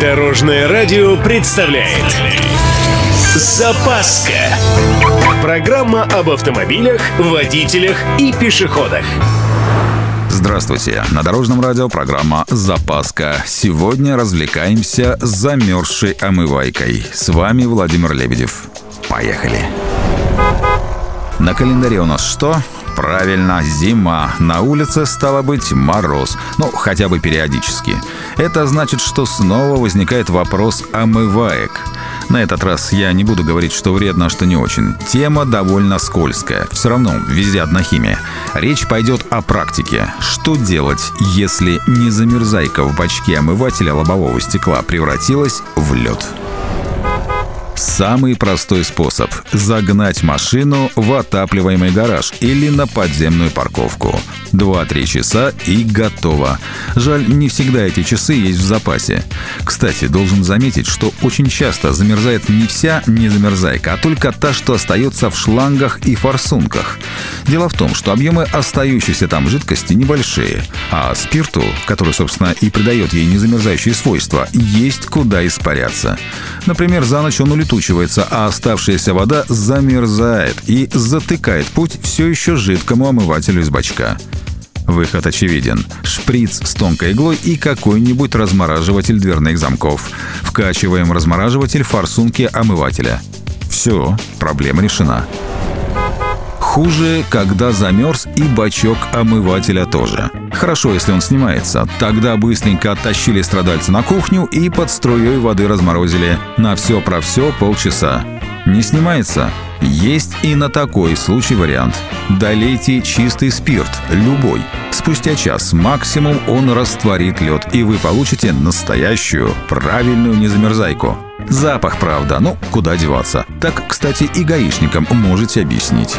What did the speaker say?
Дорожное радио представляет Запаска Программа об автомобилях, водителях и пешеходах Здравствуйте! На Дорожном радио программа «Запаска». Сегодня развлекаемся замерзшей омывайкой. С вами Владимир Лебедев. Поехали! На календаре у нас что? Правильно, зима. На улице стало быть мороз. Ну, хотя бы периодически. Это значит, что снова возникает вопрос омываек. На этот раз я не буду говорить, что вредно, а что не очень. Тема довольно скользкая. Все равно, везде одна химия. Речь пойдет о практике. Что делать, если незамерзайка в бачке омывателя лобового стекла превратилась в лед? Самый простой способ – загнать машину в отапливаемый гараж или на подземную парковку. 2-3 часа и готово. Жаль, не всегда эти часы есть в запасе. Кстати, должен заметить, что очень часто замерзает не вся незамерзайка, а только та, что остается в шлангах и форсунках. Дело в том, что объемы остающейся там жидкости небольшие, а спирту, который, собственно, и придает ей незамерзающие свойства, есть куда испаряться. Например, за ночь он улетучивается, а оставшаяся вода замерзает и затыкает путь все еще жидкому омывателю из бачка. Выход очевиден. Шприц с тонкой иглой и какой-нибудь размораживатель дверных замков. Вкачиваем размораживатель форсунки омывателя. Все, проблема решена. Хуже, когда замерз и бачок омывателя тоже. Хорошо, если он снимается. Тогда быстренько оттащили страдальца на кухню и под струей воды разморозили. На все про все полчаса. Не снимается? Есть и на такой случай вариант. Долейте чистый спирт, любой. Спустя час максимум он растворит лед, и вы получите настоящую, правильную незамерзайку. Запах, правда, ну куда деваться. Так, кстати, и гаишникам можете объяснить.